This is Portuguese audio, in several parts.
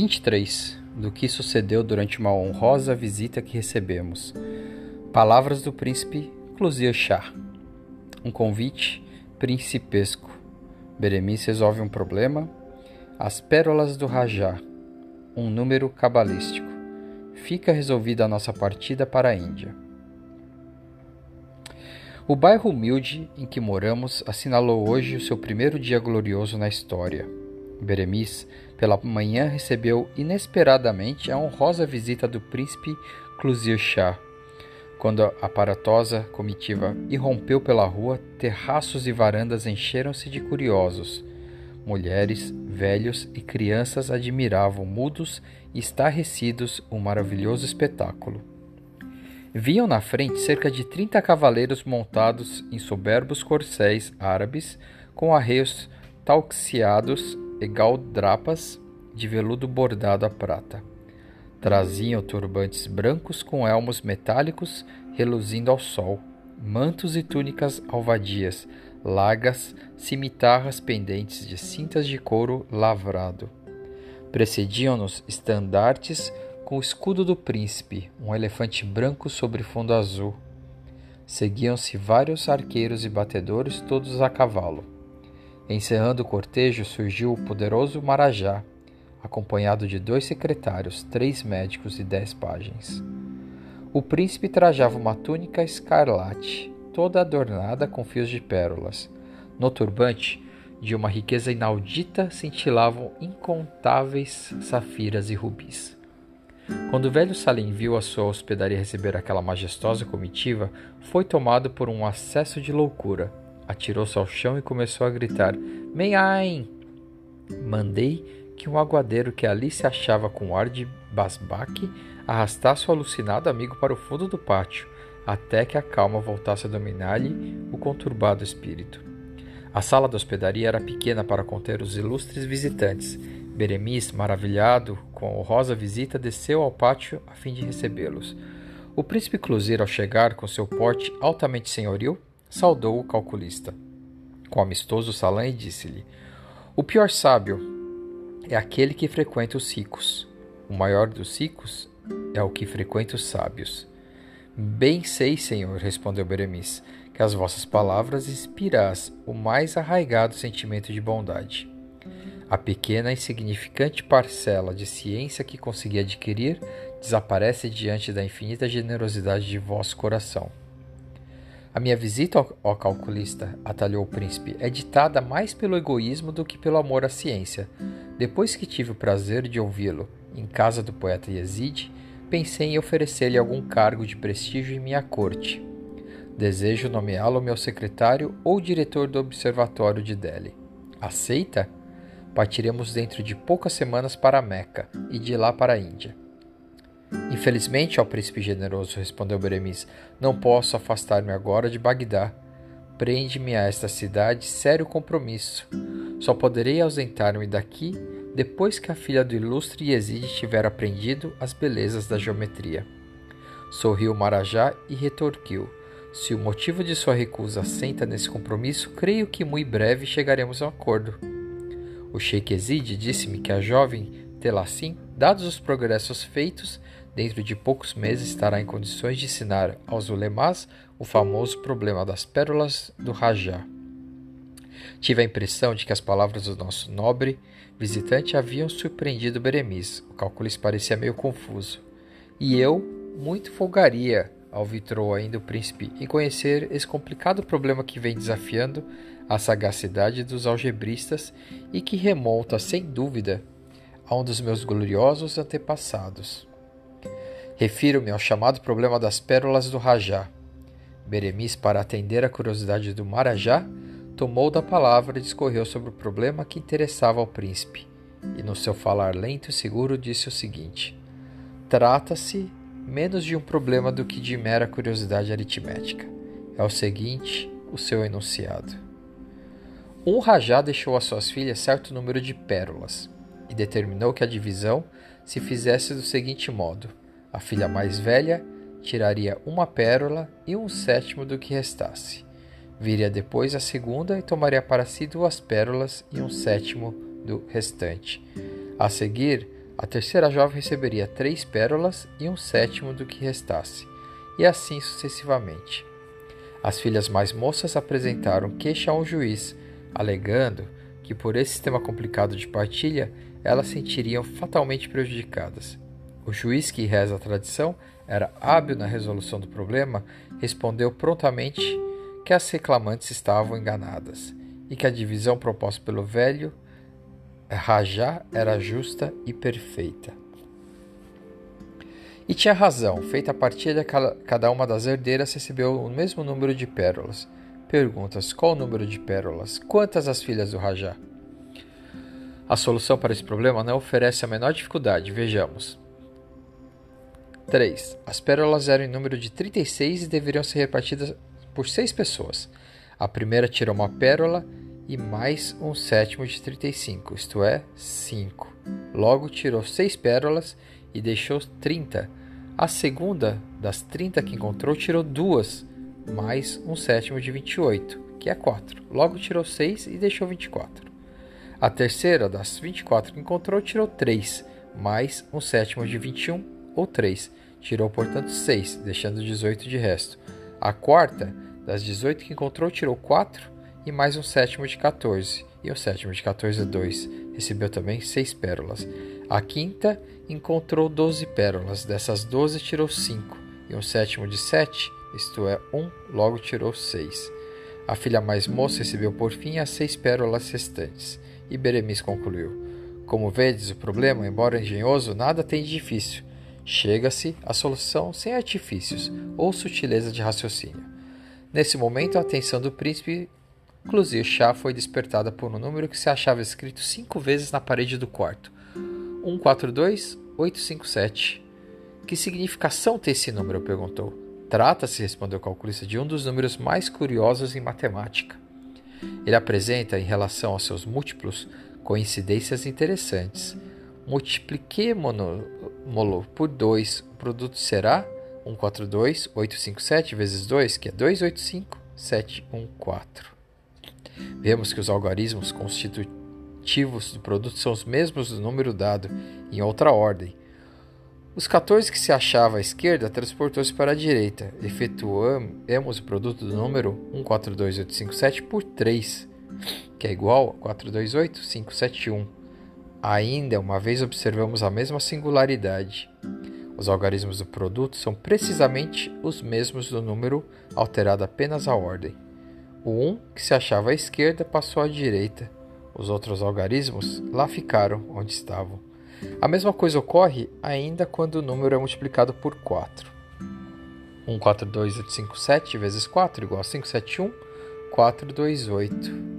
23. Do que sucedeu durante uma honrosa visita que recebemos. Palavras do príncipe Clusir Shah. Um convite principesco. Beremice resolve um problema. As pérolas do Rajá. Um número cabalístico. Fica resolvida a nossa partida para a Índia. O bairro humilde em que moramos assinalou hoje o seu primeiro dia glorioso na história. Beremis, pela manhã, recebeu inesperadamente a honrosa visita do príncipe Clusir Shah. Quando a aparatosa comitiva irrompeu pela rua, terraços e varandas encheram-se de curiosos. Mulheres, velhos e crianças admiravam, mudos e estarrecidos, o maravilhoso espetáculo. Viam na frente cerca de trinta cavaleiros montados em soberbos corcéis árabes, com arreios talxiados e galdrapas de veludo bordado a prata. Traziam turbantes brancos com elmos metálicos reluzindo ao sol, mantos e túnicas alvadias, largas cimitarras pendentes de cintas de couro lavrado. Precediam-nos estandartes com o escudo do príncipe, um elefante branco sobre fundo azul. Seguiam-se vários arqueiros e batedores, todos a cavalo. Encerrando o cortejo, surgiu o poderoso Marajá, acompanhado de dois secretários, três médicos e dez pajens. O príncipe trajava uma túnica escarlate, toda adornada com fios de pérolas. No turbante, de uma riqueza inaudita, cintilavam incontáveis safiras e rubis. Quando o velho Salim viu a sua hospedaria receber aquela majestosa comitiva, foi tomado por um acesso de loucura atirou-se ao chão e começou a gritar: Meiain! Mandei que um aguadeiro que ali se achava com ar de basbaque arrastasse o alucinado amigo para o fundo do pátio, até que a calma voltasse a dominar-lhe o conturbado espírito. A sala da hospedaria era pequena para conter os ilustres visitantes. Beremis, maravilhado com a honrosa visita, desceu ao pátio a fim de recebê-los. O príncipe Clusir, ao chegar com seu porte altamente senhoril, saudou o calculista com amistoso salão e disse-lhe: O pior sábio é aquele que frequenta os ricos. O maior dos ricos é o que frequenta os sábios. Bem sei, senhor, respondeu Beremis, que as vossas palavras inspirás o mais arraigado sentimento de bondade. A pequena e insignificante parcela de ciência que consegui adquirir desaparece diante da infinita generosidade de vosso coração. A minha visita ao, calculista, atalhou o príncipe, é ditada mais pelo egoísmo do que pelo amor à ciência. Depois que tive o prazer de ouvi-lo em casa do poeta Yazid, pensei em oferecer-lhe algum cargo de prestígio em minha corte. Desejo nomeá-lo meu secretário ou diretor do Observatório de Delhi. Aceita? Partiremos dentro de poucas semanas para Meca e de lá para a Índia. Infelizmente, ó príncipe generoso, respondeu Beremis, não posso afastar-me agora de Bagdá. Prende-me a esta cidade sério compromisso. Só poderei ausentar-me daqui depois que a filha do ilustre Yazid tiver aprendido as belezas da geometria. Sorriu Marajá e retorquiu: Se o motivo de sua recusa assenta nesse compromisso, creio que muito breve chegaremos a um acordo. O Sheikh Yazid disse-me que a jovem Telassim, dados os progressos feitos, dentro de poucos meses estará em condições de ensinar aos ulemás o famoso problema das pérolas do Rajá. Tive a impressão de que as palavras do nosso nobre visitante haviam surpreendido Beremis. O calculista parecia meio confuso. E eu muito folgaria, alvitrou ainda o príncipe, em conhecer esse complicado problema que vem desafiando a sagacidade dos algebristas e que remonta, sem dúvida, a um dos meus gloriosos antepassados. Refiro-me ao chamado problema das pérolas do Rajá. Beremis, para atender à curiosidade do Marajá, tomou da palavra e discorreu sobre o problema que interessava ao príncipe, e no seu falar lento e seguro disse o seguinte: Trata-se menos de um problema do que de mera curiosidade aritmética. É o seguinte o seu enunciado. Um rajá deixou às suas filhas certo número de pérolas e determinou que a divisão se fizesse do seguinte modo: a filha mais velha tiraria uma pérola e um sétimo do que restasse. Viria depois a segunda e tomaria para si duas pérolas e um sétimo do restante. A seguir, a terceira jovem receberia três pérolas e um sétimo do que restasse, e assim sucessivamente. As filhas mais moças apresentaram queixa ao juiz, alegando que por esse sistema complicado de partilha elas sentiriam fatalmente prejudicadas. O juiz, que reza a tradição, era hábil na resolução do problema, respondeu prontamente que as reclamantes estavam enganadas e que a divisão proposta pelo velho Rajá era justa e perfeita. E tinha razão, feita a partilha, cada uma das herdeiras recebeu o mesmo número de pérolas. Perguntas: qual o número de pérolas? Quantas as filhas do Rajá? A solução para esse problema não oferece a menor dificuldade, vejamos. 3. As pérolas eram em número de 36 e deveriam ser repartidas por seis pessoas. A primeira tirou uma pérola e mais um sétimo de 35, isto é, 5. Logo tirou seis pérolas e deixou 30. A segunda das 30 que encontrou tirou duas, mais um sétimo de 28, que é 4. Logo tirou 6 e deixou 24. A terceira das 24 que encontrou tirou 3, mais um sétimo de 21, ou 3. Tirou, portanto, 6, deixando 18 de resto. A quarta das 18 que encontrou tirou 4 e mais um sétimo de 14. E o sétimo de 14 é 2. Recebeu também 6 pérolas. A quinta encontrou 12 pérolas. Dessas 12 tirou 5. E um sétimo de 7, isto é, 1, logo tirou 6. A filha mais moça recebeu por fim as seis pérolas restantes. E Beremis concluiu: Como vedes, o problema, embora engenhoso, nada tem de difícil. Chega-se à solução sem artifícios ou sutileza de raciocínio. Nesse momento, a atenção do príncipe Inclusive, Chá foi despertada por um número que se achava escrito cinco vezes na parede do quarto. 142857. Que significação tem esse número? perguntou. Trata-se, respondeu o calculista, de um dos números mais curiosos em matemática. Ele apresenta, em relação aos seus múltiplos, coincidências interessantes. Multipliquemo-lo por 2, o produto será 142857 vezes 2, que é 285714. Vemos que os algarismos constitutivos do produto são os mesmos do número dado, em outra ordem. Os 14 que se achava à esquerda transportou-se para a direita. Efetuamos o produto do número 142857 por 3, que é igual a 428571. Ainda uma vez observamos a mesma singularidade. Os algarismos do produto são precisamente os mesmos do número, alterada apenas a ordem. O 1, que se achava à esquerda, passou à direita. Os outros algarismos lá ficaram onde estavam. A mesma coisa ocorre ainda quando o número é multiplicado por 4. 142857 vezes 4 igual a 571, 428.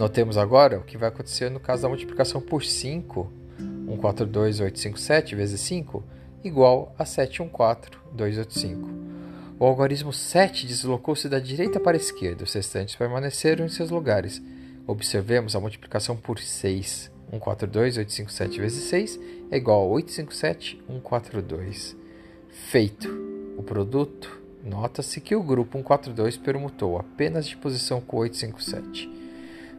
Notemos agora o que vai acontecer no caso da multiplicação por 5. 142857 vezes 5 igual a 714285. O algarismo 7 deslocou-se da direita para a esquerda, os restantes permaneceram em seus lugares. Observemos a multiplicação por 6. 142, 857 vezes 6 é igual a 857, 142. Feito. O produto, nota-se que o grupo 142 permutou apenas de posição com 857.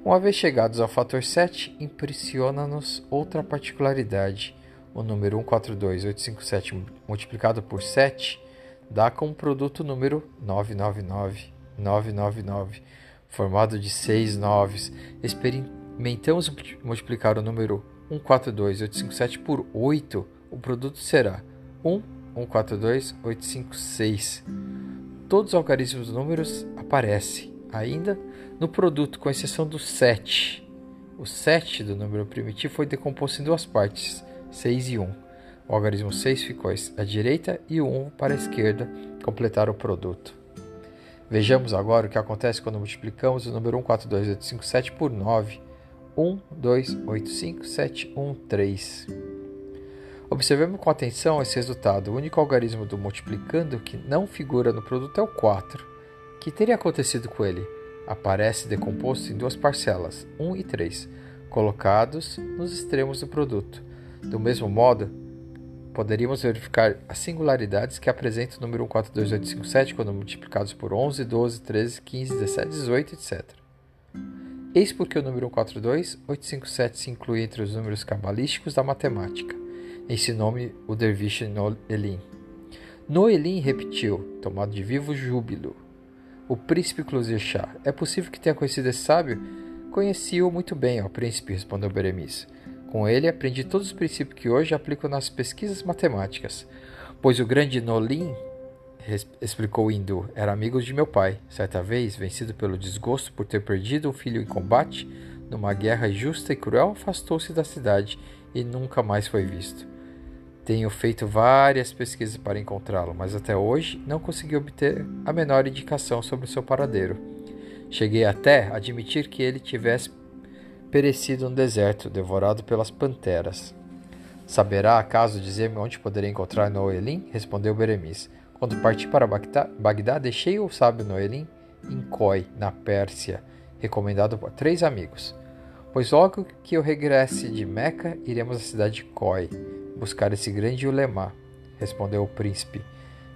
Uma vez chegados ao fator 7, impressiona-nos outra particularidade. O número 142, 857 multiplicado por 7 dá produto o número 999, 999, formado de seis noves. Experimentamos multiplicar o número 142857 por 8, o produto será 1, 142, 856. Todos os algarismos números aparecem ainda no produto, com exceção do 7. O 7 do número primitivo foi decomposto em duas partes, 6 e 1. O algarismo 6 ficou à direita e o 1 para a esquerda, completar o produto. Vejamos agora o que acontece quando multiplicamos o número 142857 por 9. 1, 2, 8, 5, 7, 1, 3. Observemos com atenção esse resultado. O único algarismo do multiplicando que não figura no produto é o 4. Que teria acontecido com ele? Aparece decomposto em duas parcelas, 1 e 3, colocados nos extremos do produto. Do mesmo modo, poderíamos verificar as singularidades que apresenta o número 142857 quando multiplicados por 11, 12, 13, 15, 17, 18, etc. Eis porque o número 142, 857 se inclui entre os números cabalísticos da matemática. Ensinou-me o derviche Noelim. Noelim repetiu, tomado de vivo júbilo. O príncipe Shah. É possível que tenha conhecido esse sábio? Conheci-o muito bem, ó príncipe, respondeu Beremice. Com ele aprendi todos os princípios que hoje aplico nas pesquisas matemáticas. Pois o grande Nolim, explicou o hindu, era amigo de meu pai. Certa vez, vencido pelo desgosto por ter perdido um filho em combate, numa guerra justa e cruel, afastou-se da cidade e nunca mais foi visto. Tenho feito várias pesquisas para encontrá-lo, mas até hoje não consegui obter a menor indicação sobre o seu paradeiro. Cheguei até a admitir que ele tivesse perecido no deserto, devorado pelas panteras. Saberá acaso dizer-me onde poderei encontrar Noelim? Respondeu Beremis. Quando parti para Bagdá, deixei o sábio Noelim em Coi, na Pérsia, recomendado por três amigos. Pois logo que eu regresse de Meca, iremos à cidade de Coi buscar esse grande ulema, respondeu o príncipe.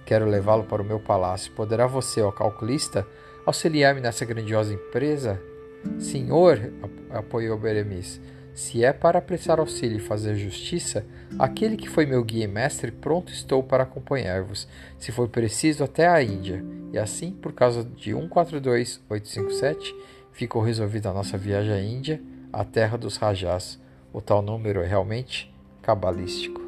Quero levá-lo para o meu palácio. Poderá você, ó calculista, auxiliar-me nessa grandiosa empresa? Senhor, apoiou Beremis, se é para prestar auxílio e fazer justiça, aquele que foi meu guia e mestre, pronto estou para acompanhar-vos, se for preciso até a Índia. E assim, por causa de 142857, ficou resolvida a nossa viagem à Índia, a terra dos Rajás. O tal número é realmente cabalístico.